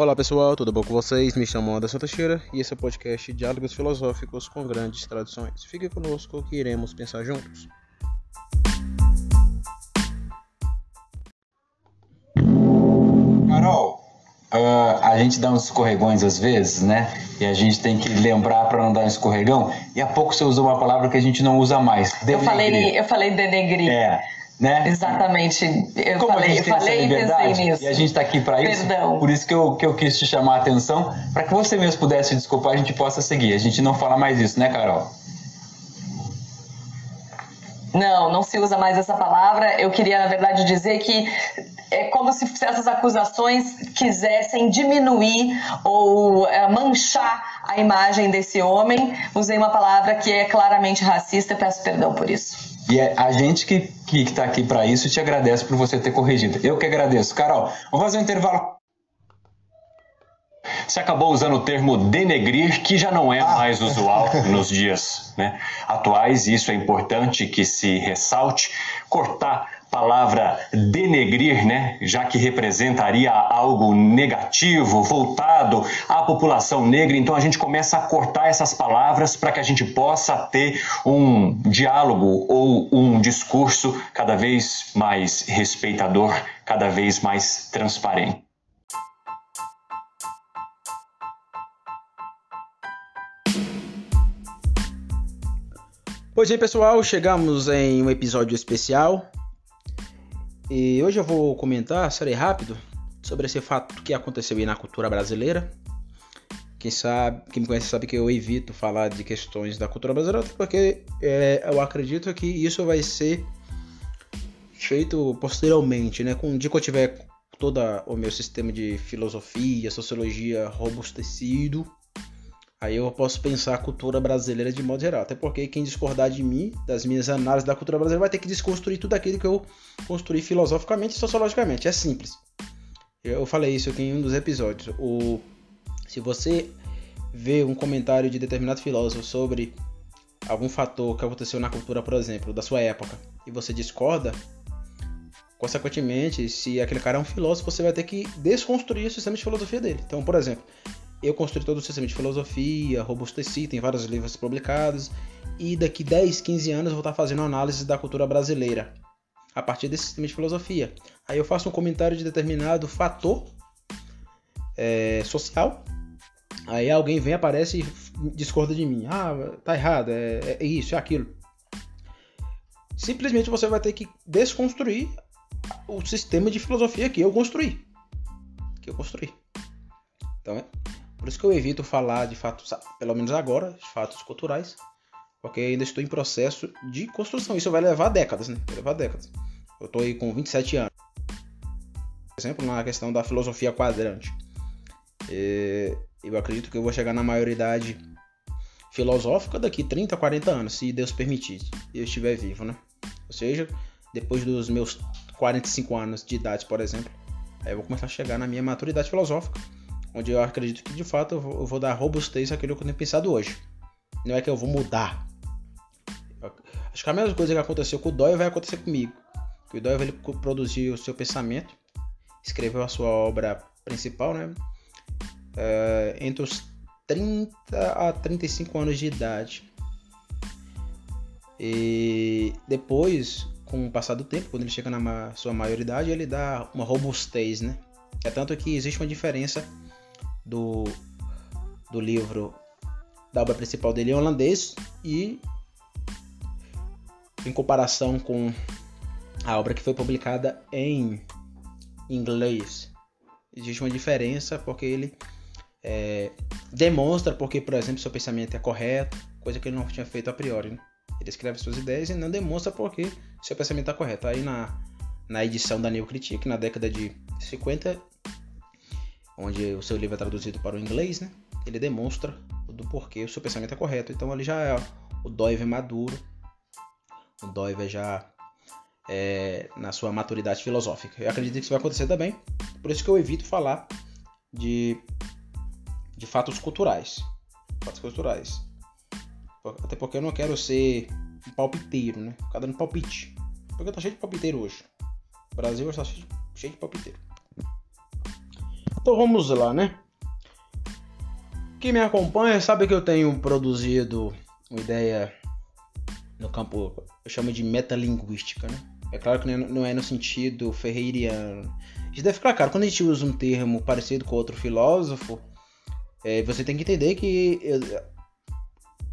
Olá pessoal, tudo bom com vocês? Me chamo Anderson Teixeira e esse é o podcast Diálogos Filosóficos com Grandes Tradições. Fique conosco que iremos pensar juntos. Carol, uh, a gente dá uns escorregões às vezes, né? E a gente tem que lembrar para não dar um escorregão. E há pouco você usou uma palavra que a gente não usa mais. Eu falei, eu falei denegrir. É. Né? Exatamente. Eu Como falei, eu falei e pensei nisso. E a gente está aqui para isso. Perdão. Por isso que eu, que eu quis te chamar a atenção, para que você mesmo pudesse desculpar, a gente possa seguir. A gente não fala mais isso, né, Carol? Não, não se usa mais essa palavra. Eu queria, na verdade, dizer que é como se essas acusações quisessem diminuir ou é, manchar a imagem desse homem. Usei uma palavra que é claramente racista, peço perdão por isso. E é a gente que que está aqui para isso te agradece por você ter corrigido. Eu que agradeço. Carol, vamos fazer um intervalo. Você acabou usando o termo denegrir, que já não é ah. mais usual nos dias né, atuais, e isso é importante que se ressalte. Cortar palavra denegrir, né, já que representaria algo negativo, voltado à população negra, então a gente começa a cortar essas palavras para que a gente possa ter um diálogo ou um discurso cada vez mais respeitador, cada vez mais transparente. Pois bem, pessoal, chegamos em um episódio especial e hoje eu vou comentar, serei rápido, sobre esse fato que aconteceu aí na cultura brasileira. Quem sabe, quem me conhece sabe que eu evito falar de questões da cultura brasileira, porque é, eu acredito que isso vai ser feito posteriormente, né? Com o dia que eu tiver todo o meu sistema de filosofia, sociologia robustecido, Aí eu posso pensar a cultura brasileira de modo geral. Até porque quem discordar de mim, das minhas análises da cultura brasileira, vai ter que desconstruir tudo aquilo que eu construí filosoficamente e sociologicamente. É simples. Eu falei isso aqui em um dos episódios. O... Se você vê um comentário de determinado filósofo sobre algum fator que aconteceu na cultura, por exemplo, da sua época, e você discorda, consequentemente, se aquele cara é um filósofo, você vai ter que desconstruir o sistema de filosofia dele. Então, por exemplo, eu construí todo o sistema de filosofia, robusteci, tem vários livros publicados, e daqui 10, 15 anos eu vou estar fazendo análise da cultura brasileira a partir desse sistema de filosofia. Aí eu faço um comentário de determinado fator é, social, aí alguém vem, aparece e discorda de mim. Ah, tá errado, é, é isso, é aquilo. Simplesmente você vai ter que desconstruir o sistema de filosofia que eu construí. Que eu construí. Então, é, por isso que eu evito falar de fatos, pelo menos agora, de fatos culturais, porque ainda estou em processo de construção. Isso vai levar décadas, né? Vai levar décadas. Eu estou aí com 27 anos. Por exemplo, na questão da filosofia quadrante. Eu acredito que eu vou chegar na maioridade filosófica daqui 30, 40 anos, se Deus permitir, e eu estiver vivo, né? Ou seja, depois dos meus 45 anos de idade, por exemplo, aí eu vou começar a chegar na minha maturidade filosófica onde eu acredito que de fato eu vou, eu vou dar robustez àquilo que eu tenho pensado hoje. Não é que eu vou mudar. Acho que a mesma coisa que aconteceu com o Doyle vai acontecer comigo. O Doyle ele produziu o seu pensamento, escreveu a sua obra principal, né? É, entre os 30 a 35 anos de idade. E depois, com o passar do tempo, quando ele chega na sua maioridade, ele dá uma robustez, né? É tanto que existe uma diferença do, do livro da obra principal dele em holandês e em comparação com a obra que foi publicada em inglês. Existe uma diferença porque ele é, demonstra porque, por exemplo, seu pensamento é correto, coisa que ele não tinha feito a priori. Né? Ele escreve suas ideias e não demonstra porque seu pensamento está correto. Aí na, na edição da New Critique, na década de 50, onde o seu livro é traduzido para o inglês, né? Ele demonstra do porquê o seu pensamento é correto. Então ali já é o Doive maduro, o Doive já é, na sua maturidade filosófica. Eu acredito que isso vai acontecer também, por isso que eu evito falar de, de fatos culturais. Fatos culturais. Até porque eu não quero ser um palpiteiro, né? Ficar dando palpite. Porque tá cheio de palpiteiro hoje. O Brasil está cheio de palpiteiro. Então vamos lá, né? Quem me acompanha sabe que eu tenho produzido uma ideia no campo, eu chamo de metalinguística, né? É claro que não é no sentido ferreiriano. Isso deve ficar claro. Quando a gente usa um termo parecido com outro filósofo, é, você tem que entender que é,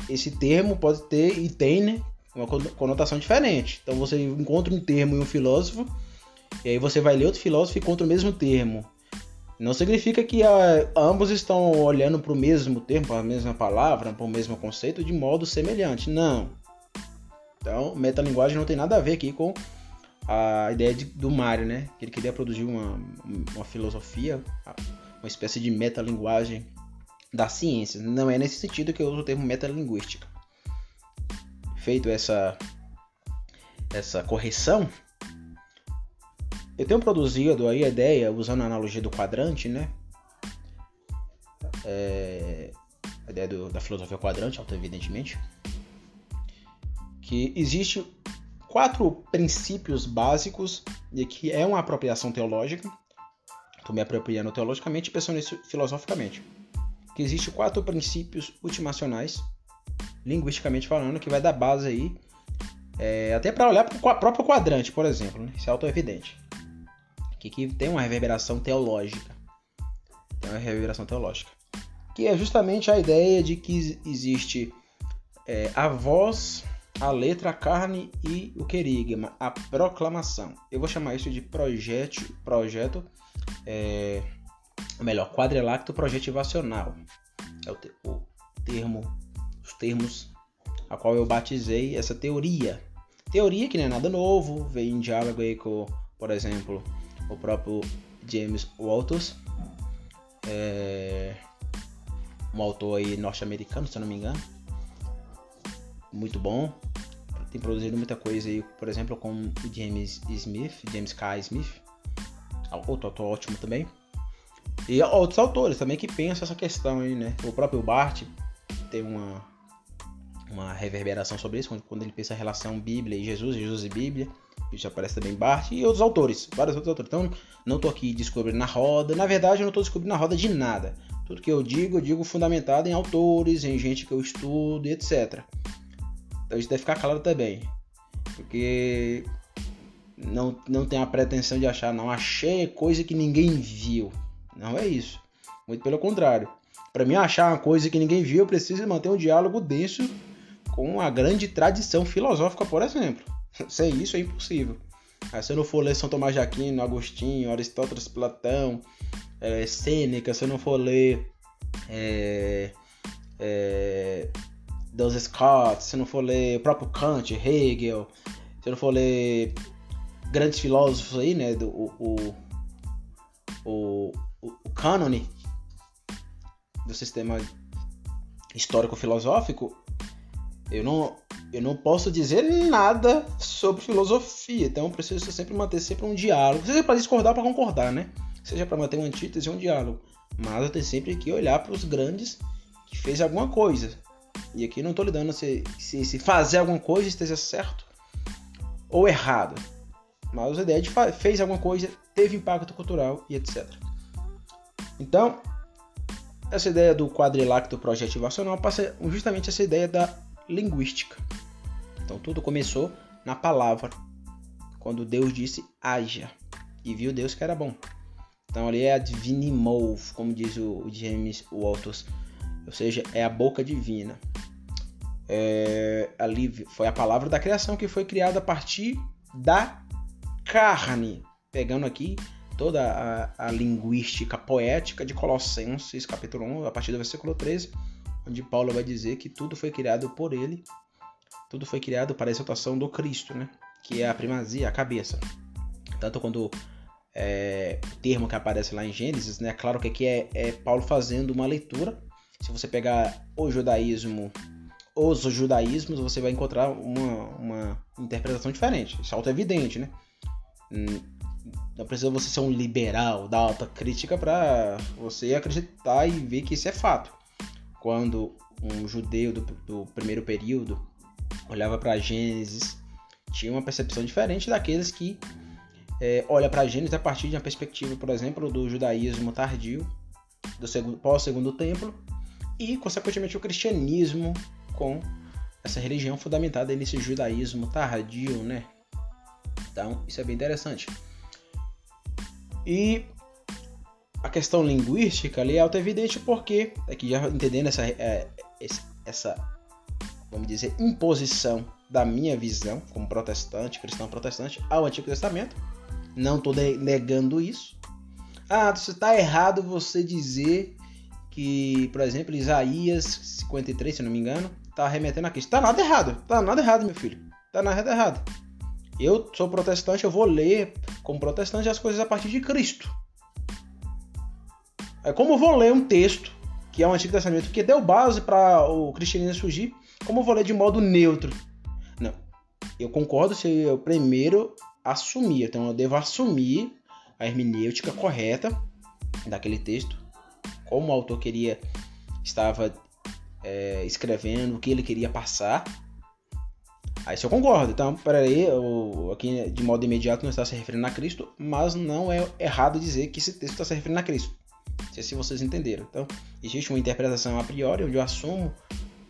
esse termo pode ter e tem né, uma conotação diferente. Então você encontra um termo em um filósofo, e aí você vai ler outro filósofo e encontra o mesmo termo. Não significa que a, ambos estão olhando para o mesmo termo, para a mesma palavra, para o mesmo conceito de modo semelhante. Não. Então, metalinguagem não tem nada a ver aqui com a ideia de, do Mário, né? Que ele queria produzir uma, uma filosofia, uma espécie de metalinguagem da ciência. Não é nesse sentido que eu uso o termo metalinguística. Feito essa, essa correção, eu tenho produzido aí a ideia, usando a analogia do quadrante, né? É, a ideia do, da filosofia quadrante, evidentemente, que existe quatro princípios básicos, e aqui é uma apropriação teológica, estou me apropriando teologicamente e pensando nisso filosoficamente, que existe quatro princípios ultimacionais, linguisticamente falando, que vai dar base aí, é, até para olhar para o próprio quadrante, por exemplo, né? isso é auto-evidente, que, que tem uma reverberação teológica, tem uma reverberação teológica, que é justamente a ideia de que existe é, a voz a letra, a carne e o querigma, a proclamação. Eu vou chamar isso de projeto, projeto é, melhor, quadrilacto projetivacional. É o, te, o termo, os termos a qual eu batizei essa teoria. Teoria que não é nada novo, vem em diálogo aí com, por exemplo, o próprio James Walters, é, um autor aí norte-americano, se não me engano, muito bom. Tem produzido muita coisa aí, por exemplo, com o James Smith, James K. Smith, outro autor ótimo também. E outros autores também que pensam essa questão aí, né? O próprio Bart tem uma, uma reverberação sobre isso, quando ele pensa a relação Bíblia e Jesus, Jesus e Bíblia. Isso aparece também Bart e outros autores, vários outros autores. Então, não estou aqui descobrindo na roda. Na verdade, eu não estou descobrindo na roda de nada. Tudo que eu digo, eu digo fundamentado em autores, em gente que eu estudo etc. Então isso deve ficar claro também. Porque não, não tem a pretensão de achar, não, achei coisa que ninguém viu. Não é isso. Muito pelo contrário. Para mim achar uma coisa que ninguém viu, eu preciso manter um diálogo denso com a grande tradição filosófica, por exemplo. Sem isso é impossível. Aí, se eu não for ler São Tomás de Aquino, Agostinho, Aristóteles, Platão, é, Sêneca, se eu não for ler é, é, Dos Scott, se não for ler o próprio Kant, Hegel, se não for ler grandes filósofos aí, né, do, o, o, o, o cânone do sistema histórico-filosófico, eu não, eu não posso dizer nada sobre filosofia, então preciso sempre manter sempre um diálogo, seja para discordar para concordar, né? Seja para manter uma antítese ou um diálogo, mas eu tenho sempre que olhar para os grandes que fez alguma coisa, e aqui não estou lidando se, se, se, fazer alguma coisa esteja certo ou errado. Mas a ideia de fez alguma coisa, teve impacto cultural e etc. Então, essa ideia do quadrilacto projetivacional passa justamente essa ideia da linguística. Então, tudo começou na palavra, quando Deus disse haja, e viu Deus que era bom. Então, ali é a divine move, como diz o James Walters ou seja, é a boca divina. É, ali foi a palavra da criação que foi criada a partir da carne, pegando aqui toda a, a linguística poética de Colossenses, capítulo 1, a partir do versículo 13, onde Paulo vai dizer que tudo foi criado por ele, tudo foi criado para a exaltação do Cristo, né? que é a primazia, a cabeça. Tanto quando é, o termo que aparece lá em Gênesis, né? Claro que aqui é, é Paulo fazendo uma leitura se você pegar o judaísmo, os judaísmos, você vai encontrar uma, uma interpretação diferente. Isso é auto-evidente, né? Hum, não precisa você ser um liberal da alta crítica para você acreditar e ver que isso é fato. Quando um judeu do, do primeiro período olhava para Gênesis, tinha uma percepção diferente daqueles que é, olha para Gênesis a partir de uma perspectiva, por exemplo, do judaísmo tardio, do segundo, pós-segundo templo, e, consequentemente, o cristianismo com essa religião fundamentada nesse judaísmo tardio, né? Então, isso é bem interessante. E a questão linguística ali é auto-evidente porque, aqui já entendendo essa, é, essa, vamos dizer, imposição da minha visão como protestante, cristão protestante, ao Antigo Testamento, não estou negando isso. Ah, está errado você dizer que, por exemplo, Isaías 53, se não me engano, está remetendo a Cristo. Está nada errado, está nada errado, meu filho. Está nada errado. Eu sou protestante, eu vou ler como protestante as coisas a partir de Cristo. É como vou ler um texto que é o Antigo Testamento, que deu base para o cristianismo surgir, como vou ler de modo neutro? Não. Eu concordo se eu primeiro assumir, então eu devo assumir a hermenêutica correta daquele texto, como o autor queria, estava é, escrevendo, o que ele queria passar. Aí se eu concordo, então, peraí, eu, aqui de modo imediato não está se referindo a Cristo, mas não é errado dizer que esse texto está se referindo a Cristo. Não sei se vocês entenderam. Então, existe uma interpretação a priori, onde eu assumo,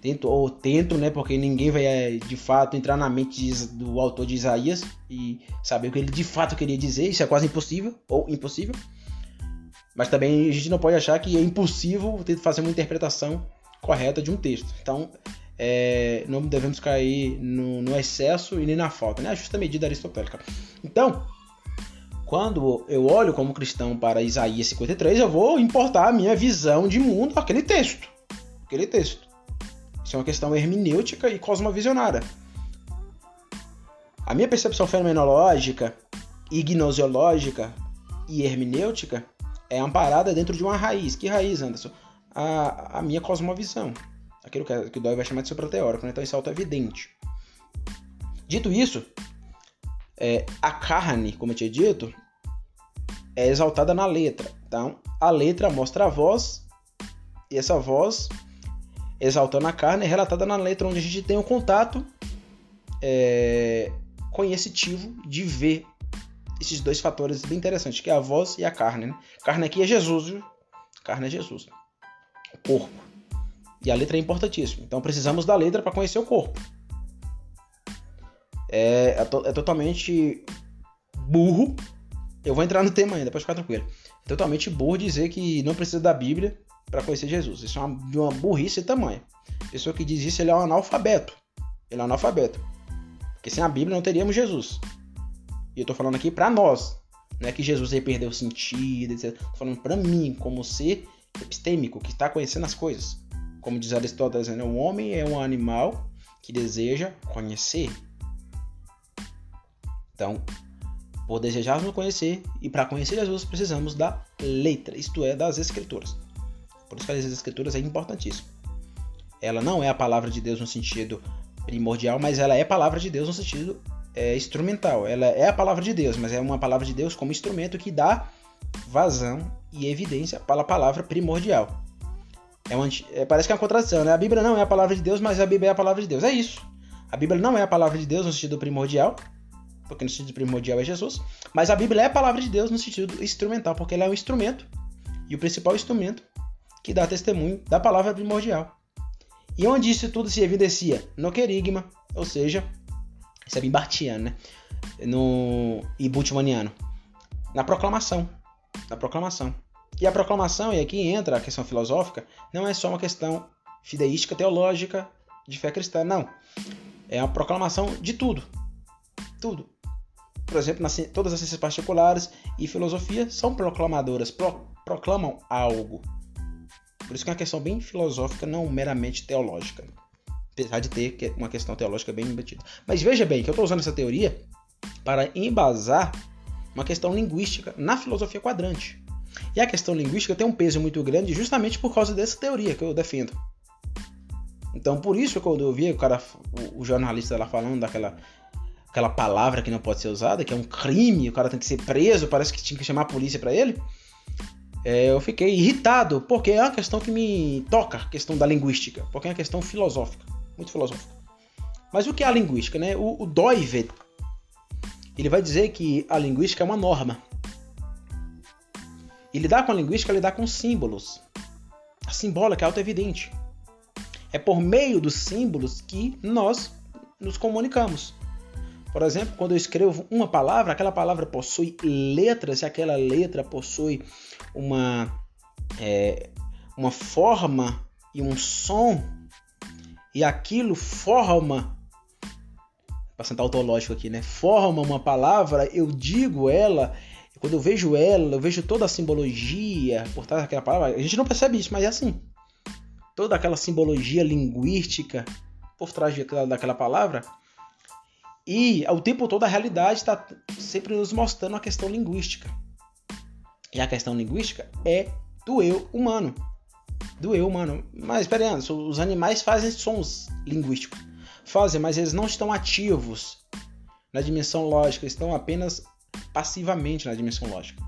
tento, ou tento, né, porque ninguém vai é, de fato entrar na mente do autor de Isaías e saber o que ele de fato queria dizer, isso é quase impossível, ou impossível. Mas também a gente não pode achar que é impossível fazer uma interpretação correta de um texto. Então, é, não devemos cair no, no, excesso e nem na falta, né? A justa medida aristotélica. Então, quando eu olho como cristão para Isaías 53, eu vou importar a minha visão de mundo aquele texto. Aquele texto. Isso é uma questão hermenêutica e cosmovisionária. A minha percepção fenomenológica, ignosiológica e hermenêutica é amparada dentro de uma raiz. Que raiz, Anderson? A, a minha cosmovisão aquilo que, que o Dói vai chamar de suprateórico, né? então isso é auto-evidente. Dito isso, é, a carne, como eu tinha dito, é exaltada na letra. Então, a letra mostra a voz, e essa voz, exaltando a carne, é relatada na letra, onde a gente tem um contato é, conhecitivo de ver esses dois fatores bem interessantes, que é a voz e a carne. Né? Carne aqui é Jesus, viu? Carne é Jesus. O corpo. E a letra é importantíssima. Então precisamos da letra para conhecer o corpo. É, é, to, é, totalmente burro. Eu vou entrar no tema ainda, pode ficar tranquilo. É totalmente burro dizer que não precisa da Bíblia para conhecer Jesus. Isso é uma, uma burrice tamanha. Pessoa que diz isso, ele é um analfabeto. Ele é um analfabeto. Porque sem a Bíblia não teríamos Jesus. E eu tô falando aqui para nós. Não é que Jesus aí perdeu o sentido, etc. Tô falando para mim, como ser epistêmico, que está conhecendo as coisas. Como diz Aristóteles, né? o homem é um animal que deseja conhecer. Então, por desejarmos conhecer e para conhecer Jesus precisamos da letra, isto é, das escrituras. Por isso que as escrituras é importantíssimo. Ela não é a palavra de Deus no sentido primordial, mas ela é palavra de Deus no sentido é, instrumental. Ela é a palavra de Deus, mas é uma palavra de Deus como instrumento que dá vazão e evidência para a palavra primordial. É uma, é, parece que é uma contradição, né? A Bíblia não é a palavra de Deus, mas a Bíblia é a palavra de Deus. É isso. A Bíblia não é a palavra de Deus no sentido primordial, porque no sentido primordial é Jesus, mas a Bíblia é a palavra de Deus no sentido instrumental, porque ela é um instrumento, e o principal instrumento que dá testemunho da palavra primordial. E onde isso tudo se evidencia? No querigma, ou seja, isso é bem bartiano, né? No, e bultmanniano. Na proclamação. Na proclamação. E a proclamação, e aqui entra a questão filosófica, não é só uma questão fideística, teológica, de fé cristã, não. É uma proclamação de tudo. Tudo. Por exemplo, nas, todas as ciências particulares e filosofia são proclamadoras, pro, proclamam algo. Por isso que é uma questão bem filosófica, não meramente teológica. Apesar de ter uma questão teológica bem embutida. Mas veja bem que eu estou usando essa teoria para embasar uma questão linguística na filosofia quadrante. E a questão linguística tem um peso muito grande justamente por causa dessa teoria que eu defendo. Então, por isso, quando eu vi o cara, o, jornalista lá falando daquela aquela palavra que não pode ser usada, que é um crime, o cara tem que ser preso, parece que tinha que chamar a polícia para ele. É, eu fiquei irritado, porque é uma questão que me toca, a questão da linguística, porque é uma questão filosófica, muito filosófica. Mas o que é a linguística, né? O, o ele vai dizer que a linguística é uma norma. E lidar com a linguística é lidar com símbolos. A simbólica é auto-evidente. É por meio dos símbolos que nós nos comunicamos. Por exemplo, quando eu escrevo uma palavra, aquela palavra possui letras e aquela letra possui uma, é, uma forma e um som, e aquilo forma, passando autológico aqui, né? Forma uma palavra, eu digo ela, quando eu vejo ela, eu vejo toda a simbologia por trás daquela palavra. A gente não percebe isso, mas é assim. Toda aquela simbologia linguística por trás daquela palavra e ao tempo todo a realidade está sempre nos mostrando a questão linguística. E a questão linguística é do eu humano. Do eu humano. Mas espera os animais fazem sons linguísticos. Fazem, mas eles não estão ativos na dimensão lógica, estão apenas passivamente na dimensão lógica.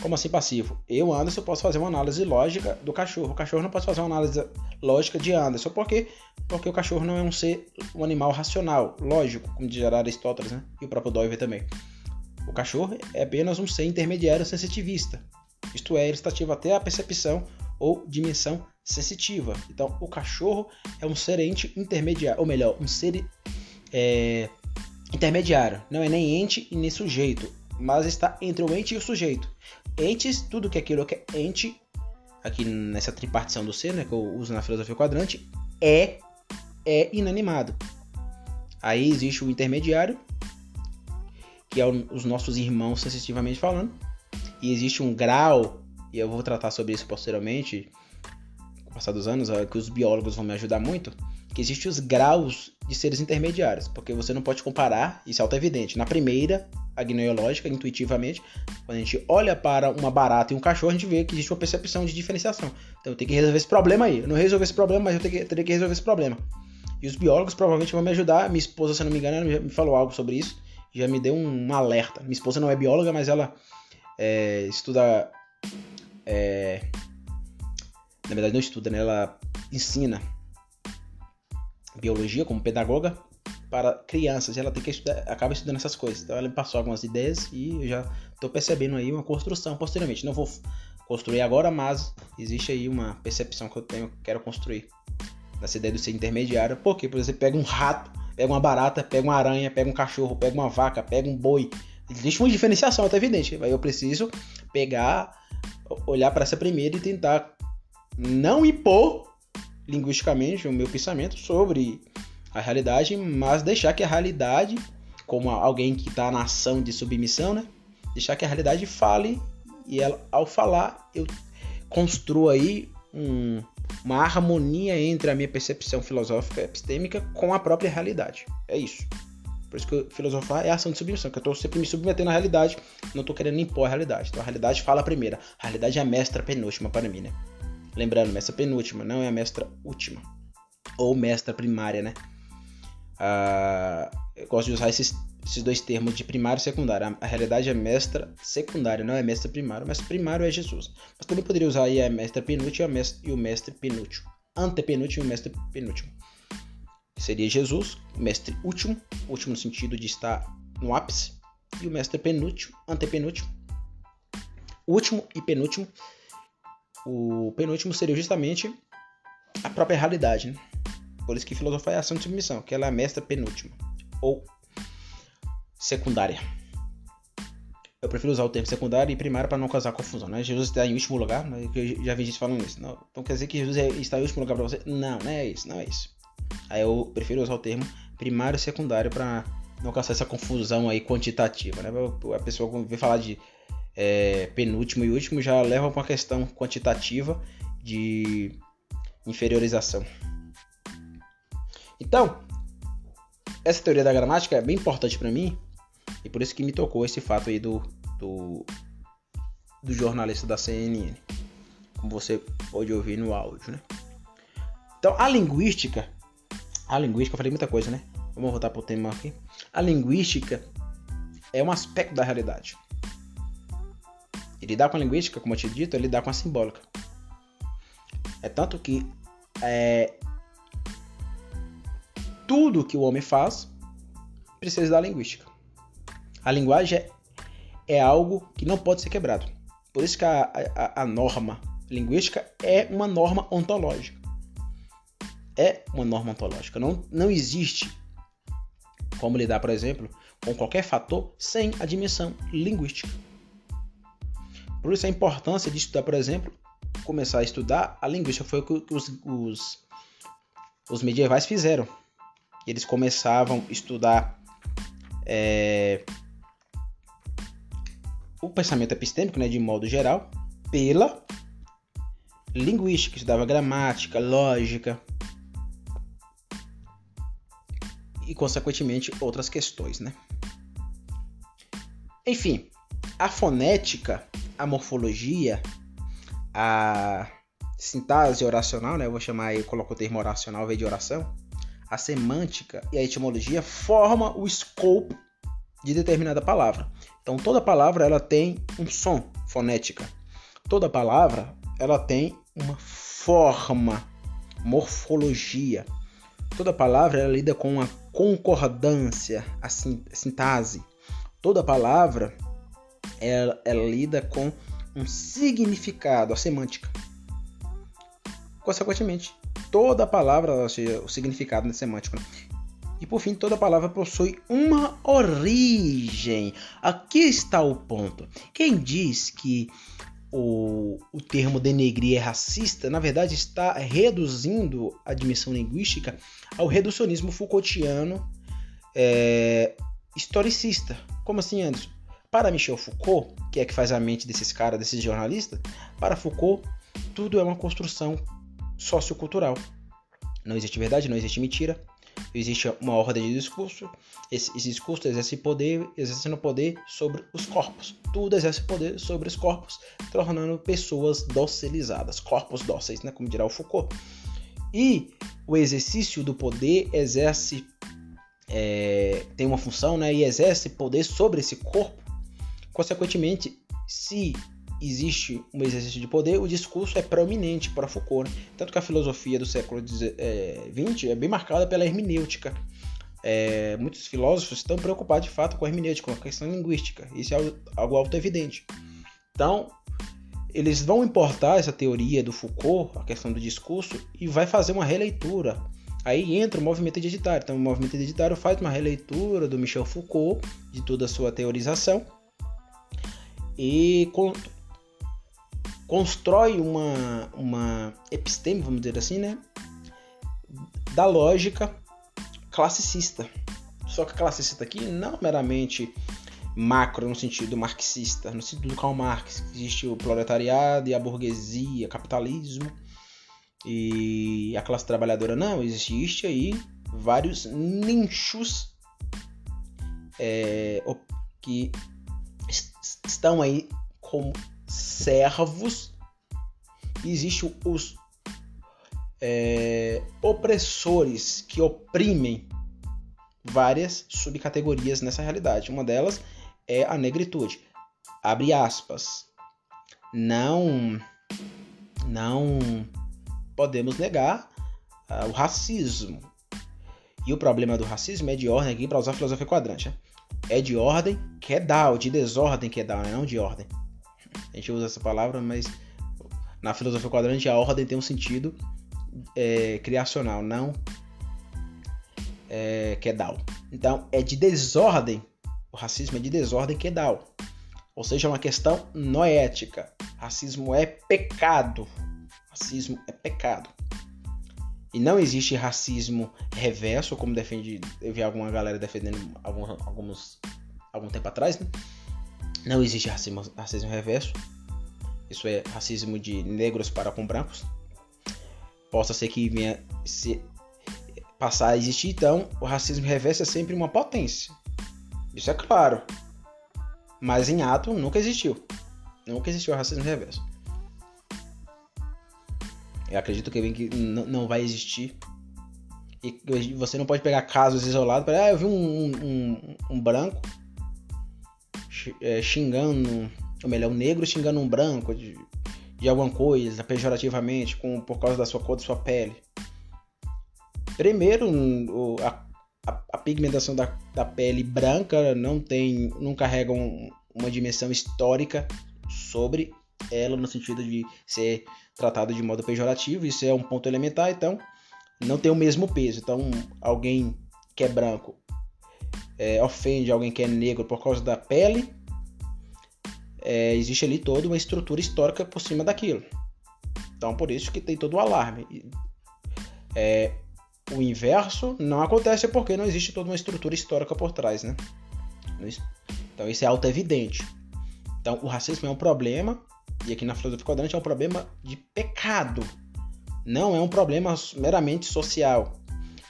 Como assim passivo? Eu, Anderson, posso fazer uma análise lógica do cachorro. O cachorro não pode fazer uma análise lógica de Anderson. Por quê? Porque o cachorro não é um ser, um animal racional, lógico, como diz Aristóteles, né? E o próprio Doiver também. O cachorro é apenas um ser intermediário sensitivista. Isto é, ele está ativo até a percepção ou dimensão sensitiva. Então, o cachorro é um ser ente intermediário, ou melhor, um ser é, intermediário. Não é nem ente e nem sujeito, mas está entre o ente e o sujeito entes, tudo que é aquilo que é ente, aqui nessa tripartição do ser, né, que eu uso na filosofia quadrante, é é inanimado. Aí existe o intermediário, que é os nossos irmãos sensitivamente falando, e existe um grau, e eu vou tratar sobre isso posteriormente, com o passar dos anos, que os biólogos vão me ajudar muito, que existem os graus de seres intermediários, porque você não pode comparar, isso é auto-evidente. Na primeira, agnoiológica, intuitivamente, quando a gente olha para uma barata e um cachorro, a gente vê que existe uma percepção de diferenciação. Então eu tenho que resolver esse problema aí. Eu não resolver esse problema, mas eu que, teria que resolver esse problema. E os biólogos provavelmente vão me ajudar. Minha esposa, se não me engano, me falou algo sobre isso. Já me deu um alerta. Minha esposa não é bióloga, mas ela é, estuda. É, na verdade, não estuda, né? Ela ensina biologia como pedagoga para crianças. Ela tem que estudar, acaba estudando essas coisas. Então ela me passou algumas ideias e eu já estou percebendo aí uma construção posteriormente. Não vou construir agora, mas existe aí uma percepção que eu tenho, quero construir nessa ideia de ser intermediário. Porque, por exemplo, pega um rato, pega uma barata, pega uma aranha, pega um cachorro, pega uma vaca, pega um boi. Existe uma diferenciação, até evidente. Aí eu preciso pegar, olhar para essa primeira e tentar não impor linguisticamente o meu pensamento sobre a realidade, mas deixar que a realidade, como alguém que está na ação de submissão, né? Deixar que a realidade fale e ela, ao falar eu construo aí um, uma harmonia entre a minha percepção filosófica epistêmica com a própria realidade. É isso. Por isso que filosofar é ação de submissão, que eu estou sempre me submetendo à realidade, não estou querendo impor a realidade. Então a realidade fala primeira. A realidade é a mestra penúltima para mim, né? Lembrando, mestra penúltima, não é a mestra última. Ou mestra primária, né? Ah, eu gosto de usar esses, esses, dois termos de primário e secundário. A, a, realidade é mestra secundária, não é mestra primário. O mestre primário é Jesus. Mas também poderia usar aí a mestra penúltima e, mestre, e o mestre penúltimo. Antepenúltimo e o mestre penúltimo. Seria Jesus, o mestre último, último no sentido de estar no ápice, e o mestre penúltimo, antepenúltimo. Último e penúltimo o penúltimo seria justamente a própria realidade, né? Por isso que filosofar é ação de submissão, que ela é a mestra penúltima ou secundária. Eu prefiro usar o termo secundário e primário para não causar confusão, né? Jesus está em último lugar, mas eu já vi gente falando isso. Não, então quer dizer que Jesus é, está em último lugar para você? Não, não é isso, não é isso. Aí eu prefiro usar o termo primário e secundário para não causar essa confusão aí quantitativa, né? A pessoa vem falar de é, penúltimo e último já leva para uma questão quantitativa de inferiorização. Então, essa teoria da gramática é bem importante para mim e por isso que me tocou esse fato aí do, do, do jornalista da CNN, como você pode ouvir no áudio, né? Então, a linguística, a linguística, eu falei muita coisa, né? Vamos voltar para o tema aqui. A linguística é um aspecto da realidade. E lidar com a linguística, como eu tinha dito, é lidar com a simbólica. É tanto que é, tudo que o homem faz precisa da linguística. A linguagem é, é algo que não pode ser quebrado. Por isso que a, a, a norma linguística é uma norma ontológica. É uma norma ontológica. Não, não existe como lidar, por exemplo, com qualquer fator sem a dimensão linguística. Por isso a importância de estudar, por exemplo, começar a estudar a linguística foi o que os, os, os medievais fizeram. Eles começavam a estudar é, o pensamento epistêmico, né, de modo geral, pela linguística, estudava gramática, lógica e, consequentemente, outras questões, né? Enfim, a fonética, a morfologia, a sintaxe oracional, né? Eu vou chamar aí, coloco o termo oracional ao de oração. A semântica e a etimologia formam o escopo de determinada palavra. Então toda palavra ela tem um som, fonética. Toda palavra ela tem uma forma, morfologia. Toda palavra ela lida com a concordância, a sintase. Toda palavra ela, ela lida com um significado, a semântica. Consequentemente, toda palavra, ou seja, o significado né, semântico. Né? E por fim, toda palavra possui uma origem. Aqui está o ponto. Quem diz que o, o termo denegrir é racista, na verdade está reduzindo a dimensão linguística ao reducionismo Foucaultiano é, historicista. Como assim, Anderson? Para Michel Foucault, que é que faz a mente desses caras, desses jornalistas, para Foucault, tudo é uma construção sociocultural. Não existe verdade, não existe mentira, existe uma ordem de discurso, esse, esse discurso exerce poder, exercendo poder sobre os corpos. Tudo exerce poder sobre os corpos, tornando pessoas docilizadas, corpos dóceis, né, como dirá o Foucault. E o exercício do poder exerce é, tem uma função, né, e exerce poder sobre esse corpo. Consequentemente, se existe um exercício de poder, o discurso é prominente para Foucault. Né? Tanto que a filosofia do século XX é, é bem marcada pela hermenêutica. É, muitos filósofos estão preocupados de fato com a hermenêutica, com a questão linguística. Isso é algo auto-evidente. Então, eles vão importar essa teoria do Foucault, a questão do discurso, e vai fazer uma releitura. Aí entra o movimento identitário. Então, o movimento identitário faz uma releitura do Michel Foucault, de toda a sua teorização, e constrói uma, uma episteme, vamos dizer assim, né? Da lógica classicista. Só que classicista aqui não meramente macro no sentido marxista, no sentido do Karl Marx, existe o proletariado e a burguesia, capitalismo e a classe trabalhadora não, existe aí vários nichos é, que estão aí como servos, existem os é, opressores que oprimem várias subcategorias nessa realidade. Uma delas é a negritude. Abre aspas. Não, não podemos negar uh, o racismo. E o problema do racismo é de ordem aqui para usar a filosofia quadrante. Né? É de ordem que é de desordem que é né? não de ordem. A gente usa essa palavra, mas na filosofia quadrante a ordem tem um sentido é, criacional, não é, quedal. Então é de desordem, o racismo é de desordem quedal. Ou seja, é uma questão noética. Racismo é pecado. Racismo é pecado. E não existe racismo reverso, como defende. Eu vi alguma galera defendendo alguns, alguns algum tempo atrás, né? Não existe racismo, racismo reverso. Isso é racismo de negros para com brancos. Possa ser que venha se passar a existir, então o racismo reverso é sempre uma potência. Isso é claro. Mas em ato nunca existiu. Nunca existiu racismo reverso. Eu acredito que, que não vai existir. E você não pode pegar casos isolados para, ah, eu vi um, um, um branco é, xingando, ou melhor, um negro xingando um branco de, de alguma coisa, pejorativamente, com, por causa da sua cor, da sua pele. Primeiro, a, a, a, pigmentação da, da pele branca não tem, não carregam uma dimensão histórica sobre ela no sentido de ser tratado de modo pejorativo, isso é um ponto elementar, então não tem o mesmo peso. Então, alguém que é branco é, ofende alguém que é negro por causa da pele, é, existe ali toda uma estrutura histórica por cima daquilo. Então, por isso que tem todo o alarme. É, o inverso não acontece porque não existe toda uma estrutura histórica por trás, né? Então, isso é auto-evidente. Então, o racismo é um problema, e aqui na filosofia quadrante é um problema de pecado. Não é um problema meramente social.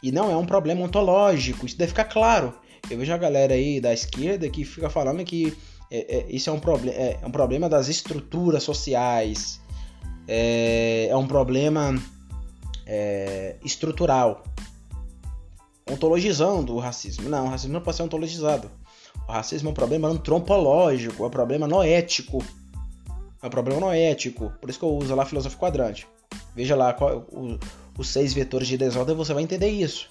E não é um problema ontológico. Isso deve ficar claro. Eu vejo a galera aí da esquerda que fica falando que é, é, isso é um, é, é um problema das estruturas sociais. É, é um problema é, estrutural. Ontologizando o racismo. Não, o racismo não pode ser ontologizado. O racismo é um problema antropológico, é um problema noético. É um problema noético. Por isso que eu uso lá filosofia quadrante. Veja lá qual, o, os seis vetores de desordem, você vai entender isso.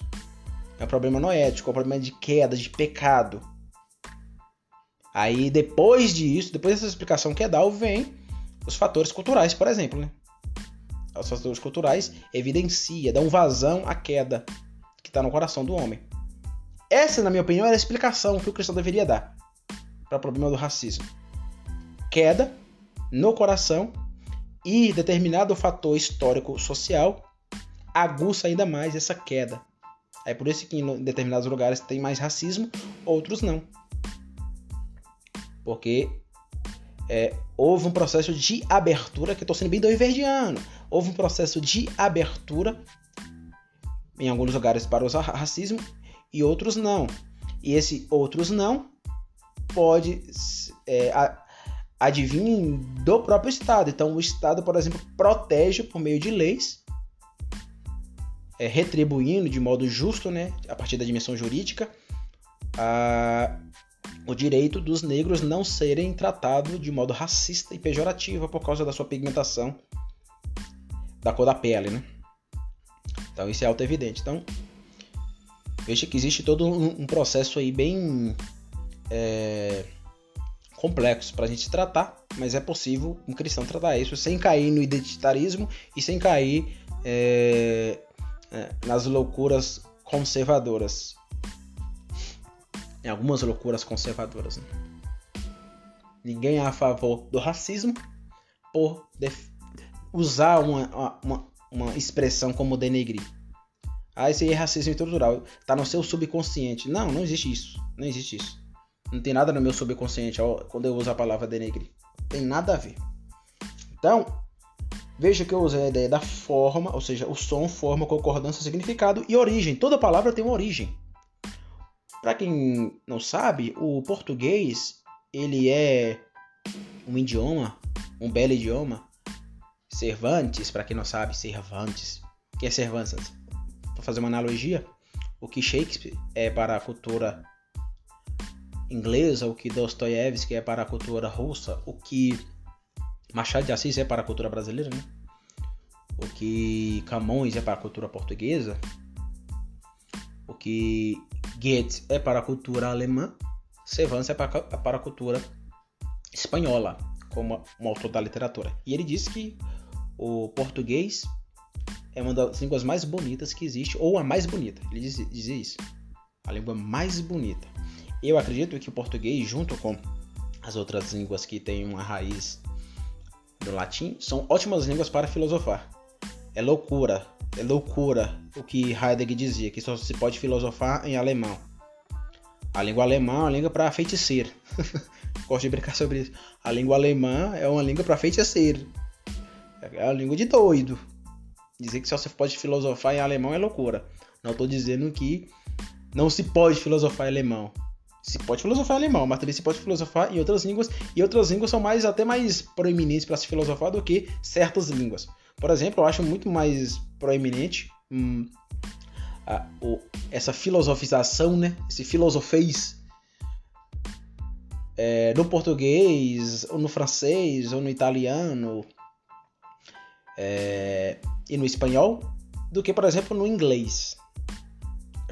É um problema noético, é um problema de queda, de pecado. Aí depois disso, depois dessa explicação que é dado, vem os fatores culturais, por exemplo, né? Os fatores culturais evidencia, dão vazão à queda que está no coração do homem. Essa, na minha opinião, é a explicação que o cristão deveria dar para o problema do racismo. Queda no coração e determinado fator histórico social aguça ainda mais essa queda. É por isso que em determinados lugares tem mais racismo, outros não. Porque é, houve um processo de abertura, que estou sendo bem doiverdiano, houve um processo de abertura em alguns lugares para o racismo e outros não. E esse outros não pode é, advir do próprio Estado. Então, o Estado, por exemplo, protege por meio de leis, é, retribuindo de modo justo, né, a partir da dimensão jurídica, a, o direito dos negros não serem tratados de modo racista e pejorativo por causa da sua pigmentação da cor da pele, né? Então isso é auto-evidente. Então, veja que existe todo um, um processo aí bem é, complexo para a gente tratar, mas é possível um cristão tratar isso sem cair no identitarismo e sem cair é, é, nas loucuras conservadoras. Em algumas loucuras conservadoras. Né? Ninguém é a favor do racismo por usar uma, uma, uma expressão como denegrir. Ah, esse aí é racismo estrutural. Tá no seu subconsciente. Não, não existe isso. Não existe isso. Não tem nada no meu subconsciente quando eu uso a palavra denegrir. Tem nada a ver. Então, veja que eu usei a ideia da forma, ou seja, o som, forma, concordância, significado e origem. Toda palavra tem uma origem. Para quem não sabe, o português ele é um idioma, um belo idioma. Cervantes, para quem não sabe, Cervantes. O que é Cervantes? para fazer uma analogia, o que Shakespeare é para a cultura inglesa, o que Dostoiévski é para a cultura russa, o que Machado de Assis é para a cultura brasileira, né? O que Camões é para a cultura portuguesa, o que Goethe é para a cultura alemã, Cervantes é para, para a cultura espanhola, como um autor da literatura. E ele disse que o português é uma das línguas mais bonitas que existe, ou a mais bonita. Ele dizia isso. A língua mais bonita. Eu acredito que o português, junto com as outras línguas que têm uma raiz do latim, são ótimas línguas para filosofar. É loucura, é loucura o que Heidegger dizia, que só se pode filosofar em alemão. A língua alemã é uma língua para feiticeiro. Gosto de brincar sobre isso. A língua alemã é uma língua para feiticeiro. É uma língua de doido. Dizer que só você pode filosofar em alemão é loucura. Não estou dizendo que não se pode filosofar em alemão. Se pode filosofar em alemão, mas também se pode filosofar em outras línguas. E outras línguas são mais até mais proeminentes para se filosofar do que certas línguas. Por exemplo, eu acho muito mais proeminente hum, a, o, essa filosofização, né? Esse filosofês é, no português, ou no francês, ou no italiano, é, e no espanhol do que, por exemplo, no inglês.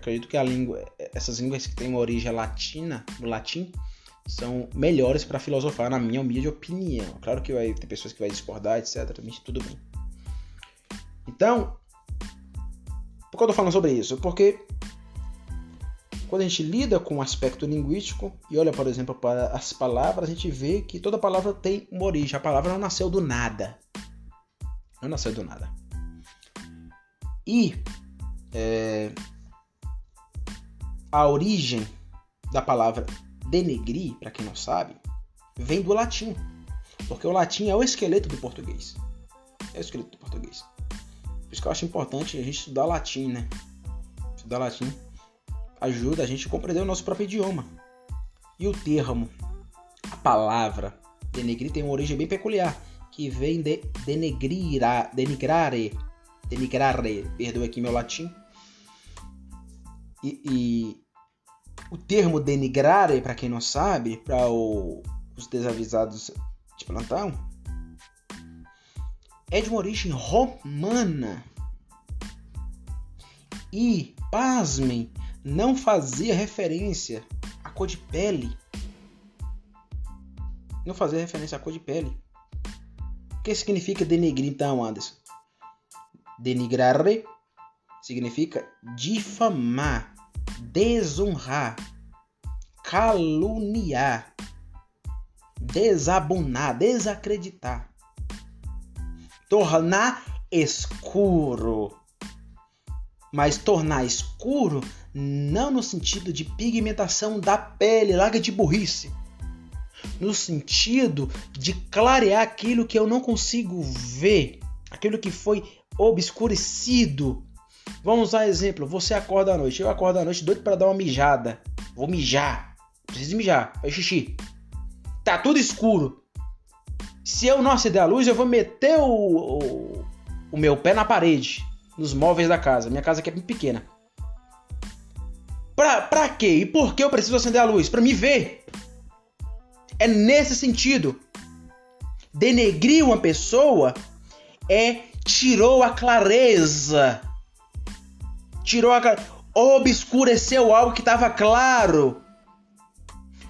Acredito que a língua, essas línguas que têm uma origem latina, no latim, são melhores para filosofar, na minha humilde opinião. Claro que vai ter pessoas que vai discordar, etc. Mas tudo bem. Então, por que eu tô falando sobre isso? Porque quando a gente lida com o aspecto linguístico e olha, por exemplo, para as palavras, a gente vê que toda palavra tem uma origem. A palavra não nasceu do nada. Não nasceu do nada. E é, a origem da palavra denegrir, para quem não sabe, vem do latim. Porque o latim é o esqueleto do português. É o esqueleto do português. Por isso que eu acho importante a gente estudar latim, né? Estudar latim ajuda a gente a compreender o nosso próprio idioma. E o termo, a palavra denegrir tem uma origem bem peculiar, que vem de denegrirá, denigrare, denigrare, perdoe aqui meu latim. E, e o termo denigrare, para quem não sabe, para os desavisados de plantão, é de uma origem romana. E, pasmem, não fazia referência à cor de pele. Não fazia referência à cor de pele. O que significa denegrir então, Anderson? Denigrare significa difamar, desonrar, caluniar, desabonar, desacreditar, tornar escuro. Mas tornar escuro não no sentido de pigmentação da pele, larga de burrice. No sentido de clarear aquilo que eu não consigo ver, aquilo que foi obscurecido. Vamos usar exemplo, você acorda à noite, eu acordo à noite doido para dar uma mijada. Vou mijar, preciso mijar, faz xixi. Tá tudo escuro. Se eu não acender a luz, eu vou meter o, o, o meu pé na parede, nos móveis da casa. Minha casa aqui é bem pequena. Pra, pra quê? E por que eu preciso acender a luz? Para me ver. É nesse sentido. Denegrir uma pessoa é tirou a clareza. Tirou a obscureceu algo que estava claro.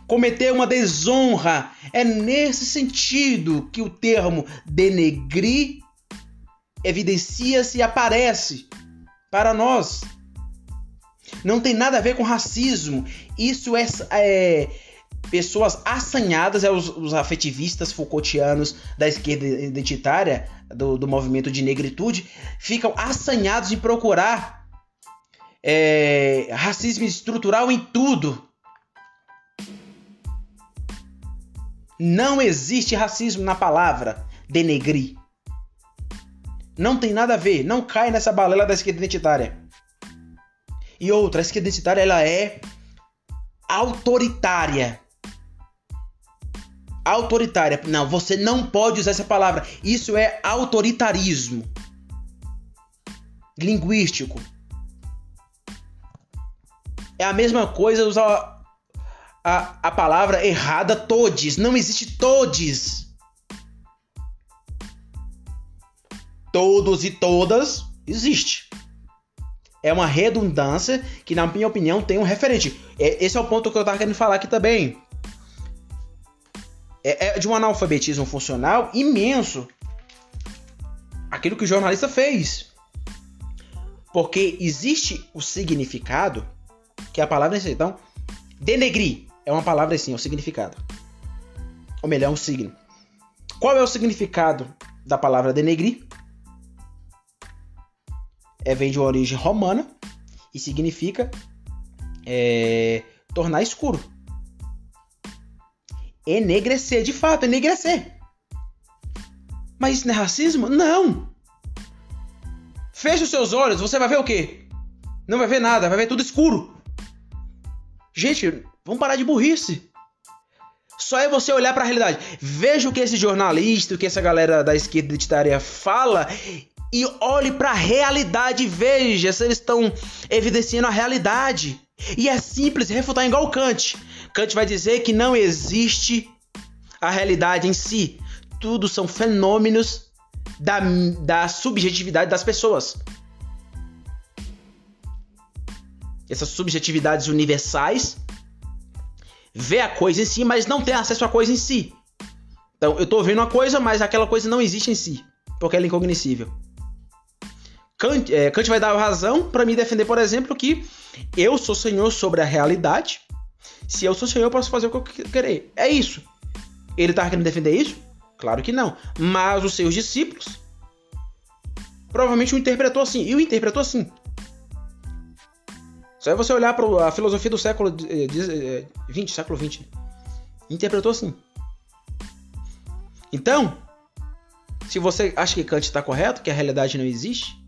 Cometeu uma desonra. É nesse sentido que o termo denegrir evidencia-se e aparece para nós. Não tem nada a ver com racismo. Isso é, é pessoas assanhadas, é os, os, afetivistas Foucaultianos da esquerda identitária, do, do movimento de negritude, ficam assanhados de procurar é, racismo estrutural em tudo. Não existe racismo na palavra denegrir. Não tem nada a ver, não cai nessa balela da esquerda identitária. E outra, a esquerda identitária ela é autoritária. Autoritária. Não, você não pode usar essa palavra. Isso é autoritarismo linguístico. É a mesma coisa usar a, a palavra errada todes. Não existe todes. Todos e todas existe é uma redundância que, na minha opinião, tem um referente. É, esse é o ponto que eu estava querendo falar aqui também. É, é de um analfabetismo funcional imenso. Aquilo que o jornalista fez. Porque existe o significado, que é a palavra assim. Então, denegrir é uma palavra assim, é o significado. Ou melhor, é um signo. Qual é o significado da palavra denegrir? é, vem de uma origem romana e significa é, tornar escuro. Enegrecer, de fato, enegrecer. Mas isso não é racismo? Não! Feche os seus olhos, você vai ver o quê? Não vai ver nada, vai ver tudo escuro. Gente, vamos parar de burrice. Só é você olhar para a realidade. Veja o que esse jornalista, o que essa galera da esquerda identitária fala e olhe para a realidade veja se eles estão evidenciando a realidade. E é simples refutar igual Kant. Kant vai dizer que não existe a realidade em si. Tudo são fenômenos da, da subjetividade das pessoas. Essas subjetividades universais, vê a coisa em si, mas não tem acesso à coisa em si. Então, eu estou vendo uma coisa, mas aquela coisa não existe em si, porque ela é incognoscível. Kant, é, Kant vai dar razão para me defender, por exemplo, que eu sou senhor sobre a realidade. Se eu sou senhor, eu posso fazer o que eu querer. É isso. Ele estava querendo defender isso? Claro que não. Mas os seus discípulos provavelmente o interpretou assim. E o interpretou assim. Só é você olhar para a filosofia do século XX, eh, eh, século XX. Interpretou assim. Então, se você acha que Kant está correto, que a realidade não existe,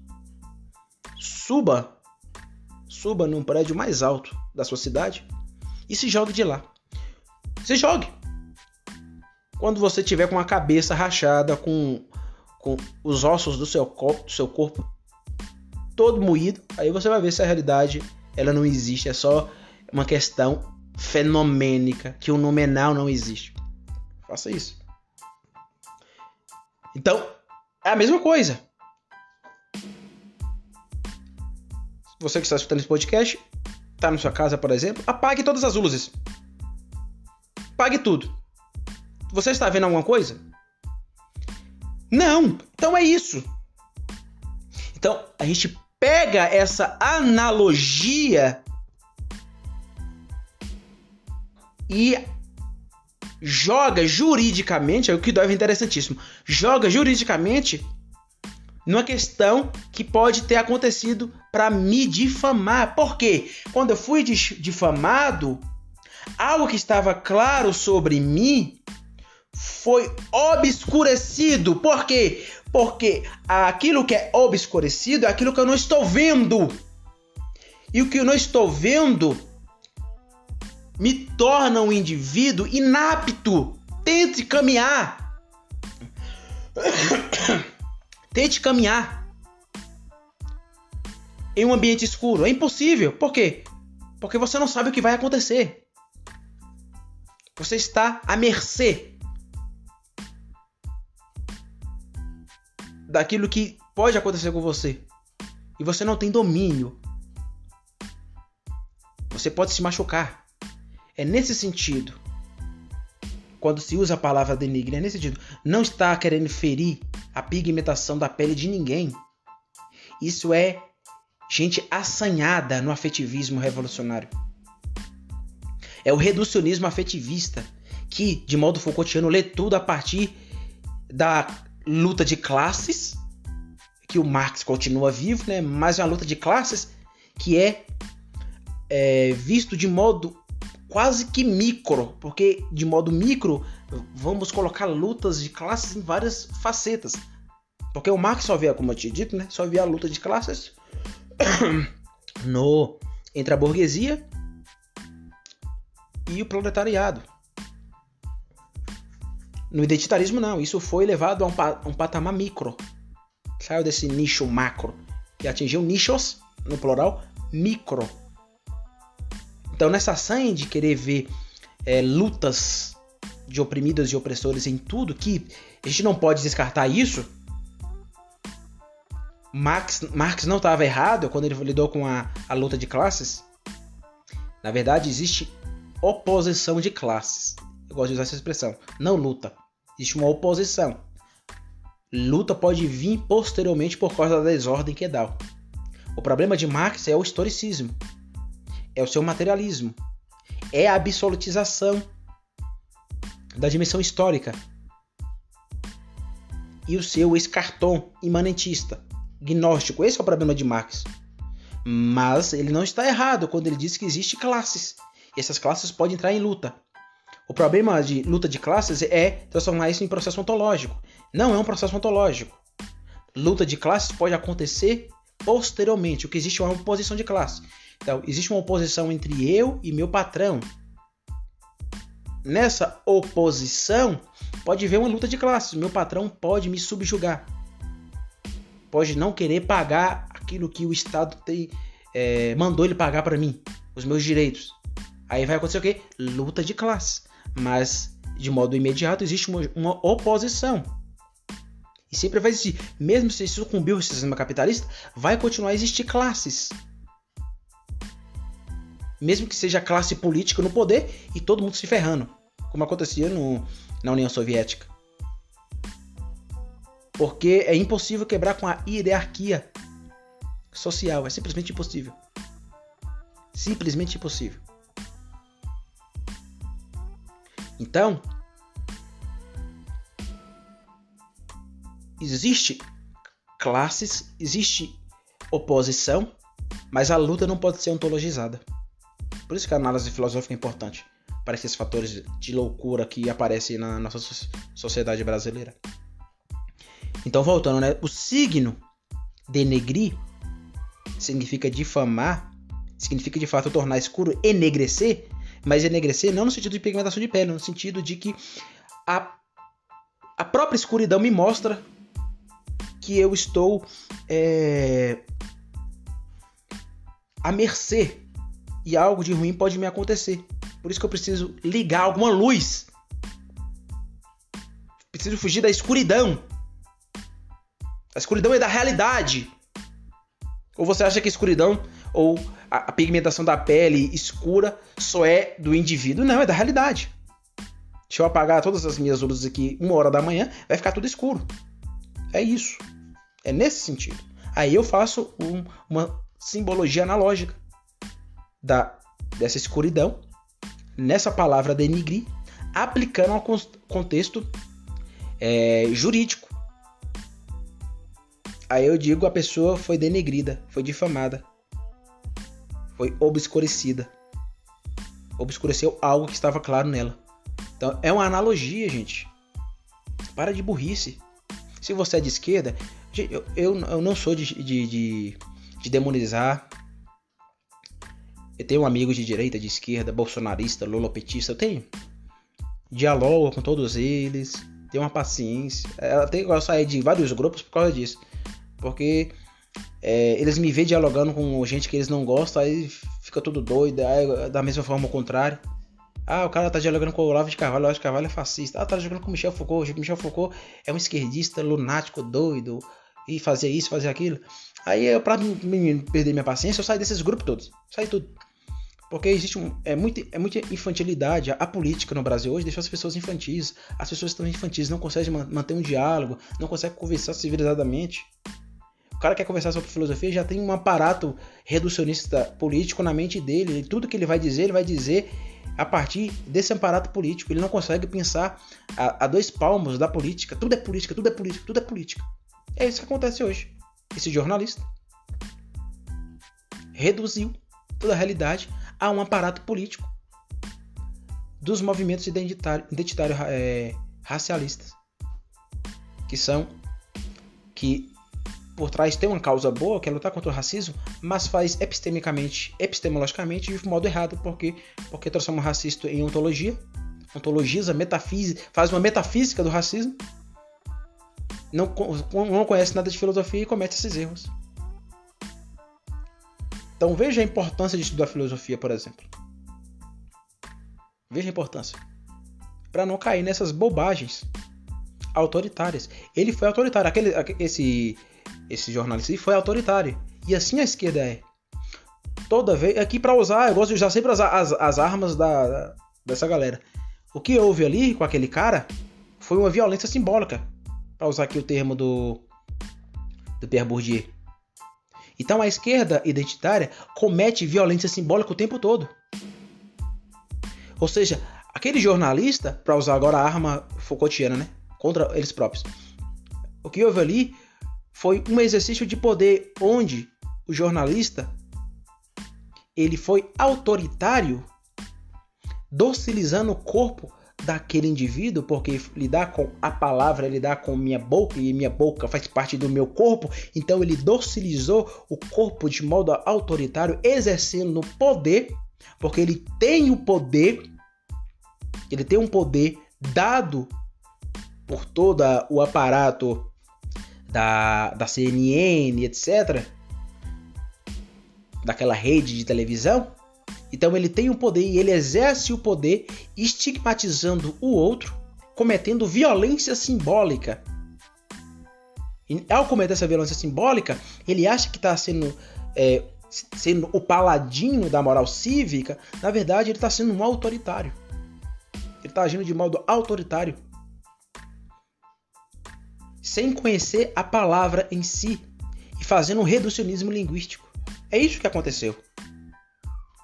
suba, suba num prédio mais alto da sua cidade e se jogue de lá. Se jogue. Quando você tiver com a cabeça rachada, com, com os ossos do seu, corpo, do seu corpo todo moído, aí você vai ver se a realidade ela não existe, é só uma questão fenomênica, que o nominal não existe. Faça isso. Então, é a mesma coisa. Você que está escutando esse podcast, está na sua casa, por exemplo, apague todas as luzes. Apague tudo. Você está vendo alguma coisa? Não. Então é isso. Então, a gente pega essa analogia e joga juridicamente, é o que deve interessantíssimo, joga juridicamente numa questão que pode ter acontecido para me difamar. Por quê? Quando eu fui difamado, algo que estava claro sobre mim foi obscurecido. Por quê? Porque aquilo que é obscurecido é aquilo que eu não estou vendo. E o que eu não estou vendo me torna um indivíduo inapto. Tente caminhar. Tente caminhar em um ambiente escuro. É impossível. Por quê? Porque você não sabe o que vai acontecer. Você está à mercê daquilo que pode acontecer com você. E você não tem domínio. Você pode se machucar. É nesse sentido. Quando se usa a palavra denigre, é nesse sentido. Não está querendo ferir a pigmentação da pele de ninguém. Isso é gente assanhada no afetivismo revolucionário. É o reducionismo afetivista, que, de modo Foucaultiano, lê tudo a partir da luta de classes, que o Marx continua vivo, né? mas é uma luta de classes que é, é visto de modo quase que micro, porque de modo micro vamos colocar lutas de classes em várias facetas. Porque o Marx só via, como eu tinha dito, né, só via a luta de classes no entre a burguesia e o proletariado. No identitarismo não, isso foi levado a um, pa um patamar micro. Saiu desse nicho macro e atingiu nichos, no plural, micro. Então, nessa sanha de querer ver é, lutas de oprimidos e opressores em tudo, que a gente não pode descartar isso. Marx, Marx não estava errado quando ele lidou com a, a luta de classes. Na verdade, existe oposição de classes. Eu gosto de usar essa expressão. Não luta. Existe uma oposição. Luta pode vir posteriormente por causa da desordem que dá. O problema de Marx é o historicismo é o seu materialismo, é a absolutização da dimensão histórica e o seu escartom imanentista, gnóstico. Esse é o problema de Marx. Mas ele não está errado quando ele diz que existe classes. E essas classes podem entrar em luta. O problema de luta de classes é transformar isso em processo ontológico. Não é um processo ontológico. Luta de classes pode acontecer posteriormente. O que existe é uma oposição de classe. Então, existe uma oposição entre eu e meu patrão. Nessa oposição, pode haver uma luta de classes. Meu patrão pode me subjugar. Pode não querer pagar aquilo que o Estado tem, é, mandou ele pagar para mim, os meus direitos. Aí vai acontecer o quê? Luta de classes. Mas, de modo imediato, existe uma, uma oposição. E sempre vai existir. Mesmo se sucumbir o sistema capitalista, vai continuar a existir classes. mesmo que seja classe política no poder e todo mundo se ferrando, como acontecia no, na União Soviética. Porque é impossível quebrar com a hierarquia social, é simplesmente impossível. Simplesmente impossível. Então, existe classes, existe oposição, mas a luta não pode ser ontologizada. Por isso que a análise filosófica é importante para esses fatores de loucura que aparecem na nossa sociedade brasileira. Então, voltando, né? O signo denegrir significa difamar, significa de fato tornar escuro, enegrecer, mas enegrecer não no sentido de pigmentação de pele, no sentido de que a, a própria escuridão me mostra que eu estou é, à mercê e algo de ruim pode me acontecer. Por isso que eu preciso ligar alguma luz. Preciso fugir da escuridão. A escuridão é da realidade. Ou você acha que escuridão ou a pigmentação da pele escura só é do indivíduo? Não, é da realidade. Se eu apagar todas as minhas luzes aqui uma hora da manhã, vai ficar tudo escuro. É isso. É nesse sentido. Aí eu faço um, uma simbologia analógica da, dessa escuridão nessa palavra denigrir, aplicando ao contexto é, jurídico. Aí eu digo a pessoa foi denegrida, foi difamada, foi obscurecida. Obscureceu algo que estava claro nela. Então é uma analogia, gente. Para de burrice. Se você é de esquerda, eu, eu, eu não sou de, de, de, de demonizar. Eu tenho amigos de direita, de esquerda, bolsonarista, lulopetista. Eu tenho. Dialogo com todos eles. Tenho uma paciência. Eu, tenho, eu saí de vários grupos por causa disso. Porque é, eles me veem dialogando com gente que eles não gostam, aí fica tudo doido. Aí, da mesma forma, o contrário. Ah, o cara tá dialogando com o Olavo de Carvalho, o Olavo de Carvalho é fascista. Ah, tá dialogando com o Michel Foucault, Michel Foucault é um esquerdista lunático, doido, e fazer isso, fazer aquilo. Aí, eu, pra perder minha paciência, eu saio desses grupos todos. Saio tudo. Porque existe um, é, muito, é muita infantilidade. A, a, política no Brasil hoje deixou as pessoas infantis. As pessoas estão infantis, não conseguem manter um diálogo, não conseguem conversar civilizadamente. Cara quer conversar sobre filosofia já tem um aparato reducionista político na mente dele. E tudo que ele vai dizer, ele vai dizer a partir desse aparato político. Ele não consegue pensar a, a dois palmos da política. Tudo é política, tudo é política, tudo é política. É isso que acontece hoje. Esse jornalista reduziu toda a realidade a um aparato político dos movimentos identitários identitário, é, racialistas, que são que por trás tem uma causa boa, que é lutar contra o racismo, mas faz epistemicamente, epistemologicamente de modo errado, porque porque transforma o racismo em ontologia, ontologiza, metafísica, faz uma metafísica do racismo não, não conhece nada de filosofia e comete esses erros. Então veja a importância de estudar filosofia, por exemplo. Veja a importância. Para não cair nessas bobagens autoritárias. Ele foi autoritário. Aquele, esse, esse jornalista foi autoritário. E assim a esquerda é. Toda vez. Aqui para usar, eu gosto de usar sempre as, as, as armas da, dessa galera. O que houve ali com aquele cara foi uma violência simbólica para usar aqui o termo do, do Pierre Bourdieu. Então a esquerda identitária comete violência simbólica o tempo todo. Ou seja, aquele jornalista, para usar agora a arma Foucaultiana, né, contra eles próprios. O que houve ali foi um exercício de poder onde o jornalista ele foi autoritário, docilizando o corpo daquele indivíduo, porque lidar com a palavra, lidar com minha boca e minha boca faz parte do meu corpo, então ele docilizou o corpo de modo autoritário, exercendo poder, porque ele tem o poder, ele tem um poder dado por todo o aparato da, da CNN, etc., daquela rede de televisão, então ele tem o poder e ele exerce o poder estigmatizando o outro, cometendo violência simbólica. E ao cometer essa violência simbólica, ele acha que está sendo é, sendo o paladino da moral cívica, na verdade ele está sendo um autoritário. Ele está agindo de modo autoritário. Sem conhecer a palavra em si e fazendo um reducionismo linguístico. É isso que aconteceu.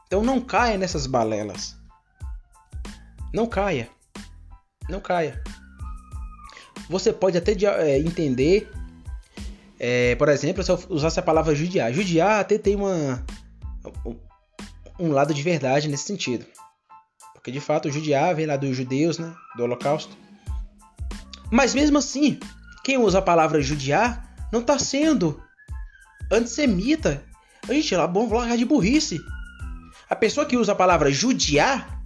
Então não caia nessas balelas. Não caia. Não caia. Você pode até é, entender é, por exemplo, se eu usasse a palavra judiar. Judiar até tem uma, um lado de verdade nesse sentido. Porque de fato, judiar vem lá dos judeus, né? Do Holocausto. Mas mesmo assim, quem usa a palavra judiar não está sendo antissemita. Gente, lá, vamos largar de burrice. A pessoa que usa a palavra judiar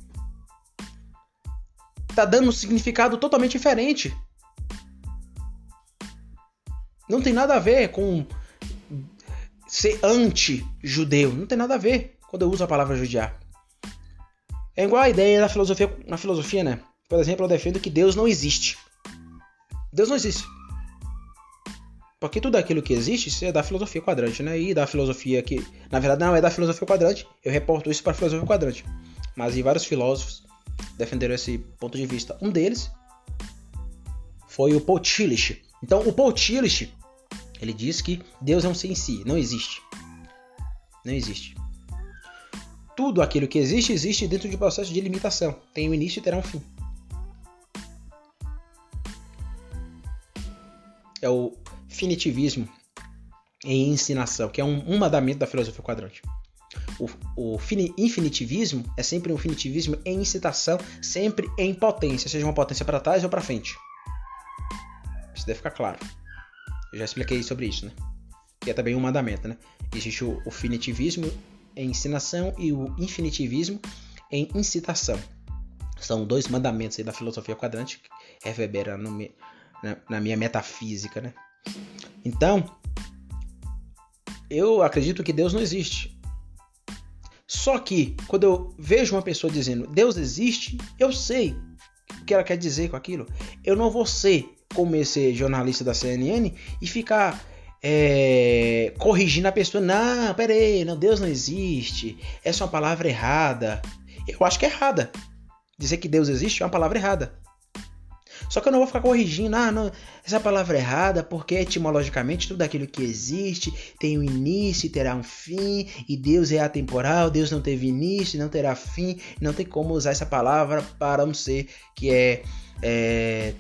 está dando um significado totalmente diferente. Não tem nada a ver com ser anti-judeu. Não tem nada a ver quando eu uso a palavra judiar. É igual a ideia da filosofia, na filosofia, né? Por exemplo, eu defendo que Deus não existe. Deus não existe. Porque tudo aquilo que existe é da filosofia quadrante, né? E da filosofia que. Na verdade, não é da filosofia quadrante. Eu reporto isso para a filosofia quadrante. Mas e vários filósofos defenderam esse ponto de vista. Um deles foi o Paul Tillich. Então, o Paul Tillich ele diz que Deus é um ser em si, não existe. Não existe. Tudo aquilo que existe, existe dentro de um processo de limitação. Tem um início e terá um fim. É o finitivismo em ensinação, que é um, um mandamento da filosofia quadrante. O, o infinitivismo é sempre um finitivismo em incitação, sempre em potência, seja uma potência para trás ou para frente. Isso deve ficar claro. Eu já expliquei sobre isso, né? Que é também um mandamento, né? Existe o, o finitivismo em ensinação e o infinitivismo em incitação. São dois mandamentos da filosofia quadrante que reverberam no, na minha metafísica, né? Então, eu acredito que Deus não existe. Só que, quando eu vejo uma pessoa dizendo Deus existe, eu sei o que ela quer dizer com aquilo. Eu não vou ser como esse jornalista da CNN e ficar é, corrigindo a pessoa. Não, peraí, não, Deus não existe. Essa é uma palavra errada. Eu acho que é errada. Dizer que Deus existe é uma palavra errada. Só que eu não vou ficar corrigindo, ah, não, essa palavra é errada, porque etimologicamente tudo aquilo que existe tem um início e terá um fim, e Deus é atemporal, Deus não teve início não terá fim, não tem como usar essa palavra para um ser que é, é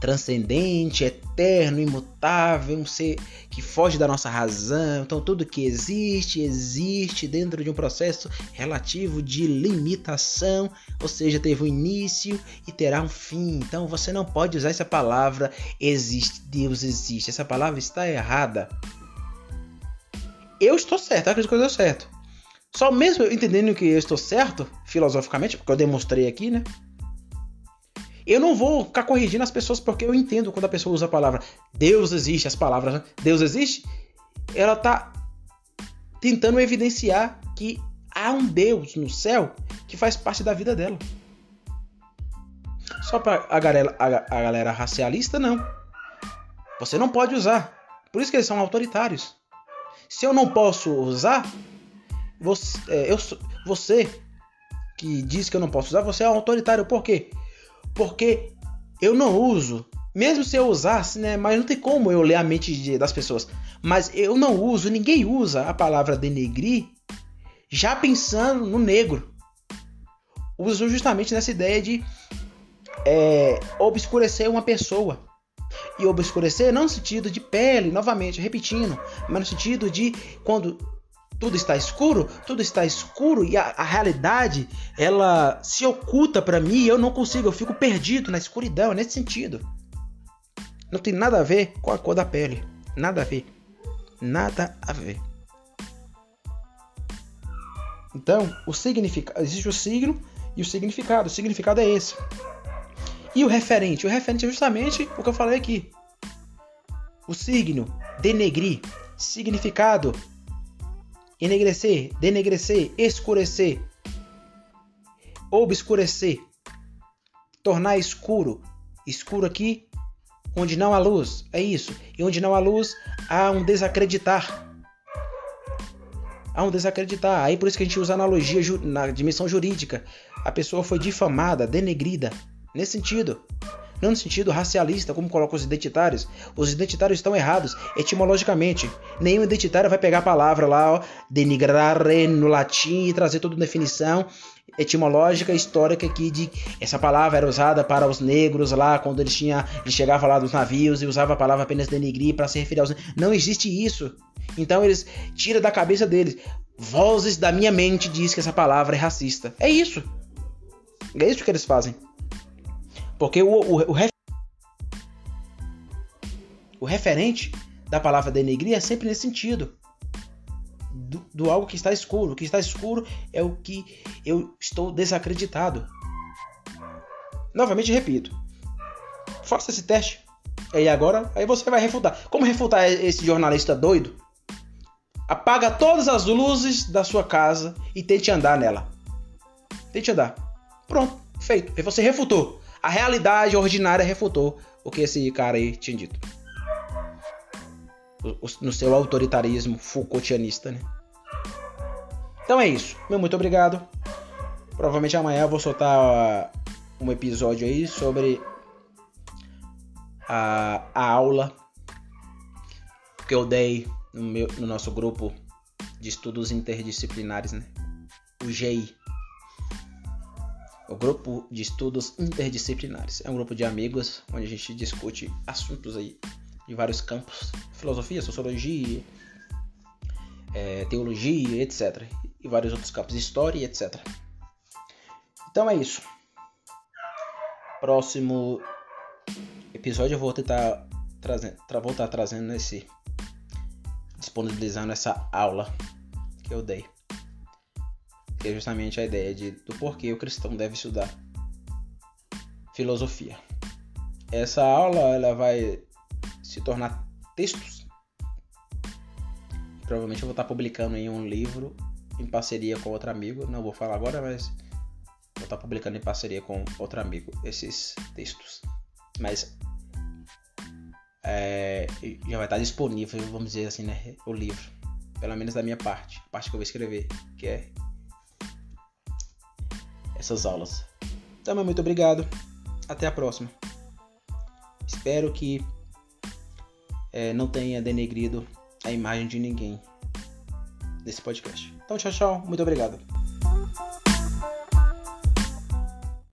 transcendente, eterno, imutável, um ser que foge da nossa razão. Então, tudo que existe, existe dentro de um processo relativo de limitação, ou seja, teve um início e terá um fim. Então, você não pode usar essa palavra existe, Deus existe. Essa palavra está errada. Eu estou certo, acredito que eu estou certo. Só mesmo entendendo que eu estou certo, filosoficamente, porque eu demonstrei aqui, né? Eu não vou ficar corrigindo as pessoas porque eu entendo quando a pessoa usa a palavra Deus existe, as palavras né? Deus existe, ela está tentando evidenciar que há um Deus no céu que faz parte da vida dela. Só para a galera, a, a galera racialista, não. Você não pode usar. Por isso que eles são autoritários. Se eu não posso usar, você, é, eu, você que diz que eu não posso usar, você é um autoritário. Por quê? Porque eu não uso, mesmo se eu usasse, né? Mas não tem como eu ler a mente das pessoas. Mas eu não uso, ninguém usa a palavra denegrir já pensando no negro. Uso justamente nessa ideia de é, obscurecer uma pessoa. E obscurecer não no sentido de pele, novamente, repetindo, mas no sentido de quando tudo está escuro, tudo está escuro e a, a realidade ela se oculta para mim, eu não consigo, eu fico perdido na escuridão, nesse sentido. Não tem nada a ver com a cor da pele, nada a ver. Nada a ver. Então, o significado, existe o signo e o significado. O significado é esse. E o referente? O referente é justamente o que eu falei aqui. O signo, denegrir, significado, enegrecer, denegrecer, escurecer, obscurecer, tornar escuro. Escuro aqui, onde não há luz, é isso. E onde não há luz, há um desacreditar. Há um desacreditar. Aí por isso que a gente usa analogia na dimensão jurídica. A pessoa foi difamada, denegrida. Nesse sentido. Não no sentido racialista, como colocam os identitários. Os identitários estão errados etimologicamente. Nenhum identitário vai pegar a palavra lá, ó, denigrare no latim e trazer toda a definição etimológica histórica aqui de essa palavra era usada para os negros lá quando eles tinham ele chegava lá dos navios e usava a palavra apenas denegrir para se referir aos não existe isso. Então eles tira da cabeça deles. Vozes da minha mente diz que essa palavra é racista. É isso. É isso que eles fazem porque o, o, o, ref... o referente da palavra denegrir é sempre nesse sentido. Do, do, algo que está escuro. O que está escuro é o que eu estou desacreditado. Novamente repito. Faça esse teste. E agora, aí você vai refutar. Como refutar esse jornalista doido? Apaga todas as luzes da sua casa e tente andar nela. Tente andar. Pronto, feito. E você refutou. A realidade ordinária refutou o que esse cara aí tinha dito. No seu autoritarismo Foucaultianista, né? Então é isso. Meu muito obrigado. Provavelmente amanhã eu vou soltar um episódio aí sobre a, a aula que eu dei no, meu, no nosso grupo de estudos interdisciplinares, né? O GI o grupo de estudos interdisciplinares. É um grupo de amigos onde a gente discute assuntos aí de vários campos, filosofia, sociologia, é, teologia, etc. E vários outros campos, história, etc. Então é isso. Próximo episódio eu vou tentar trazer, vou estar trazendo esse disponibilizando essa aula que eu dei que é justamente a ideia de, do porquê o cristão deve estudar filosofia. Essa aula ela vai se tornar textos. Provavelmente eu vou estar publicando em um livro em parceria com outro amigo. Não vou falar agora, mas vou estar publicando em parceria com outro amigo esses textos. Mas é, já vai estar disponível, vamos dizer assim, né, o livro. Pelo menos da minha parte, a parte que eu vou escrever, que é essas aulas. Então, muito obrigado. Até a próxima. Espero que é, não tenha denegrido a imagem de ninguém nesse podcast. Então, tchau, tchau. Muito obrigado.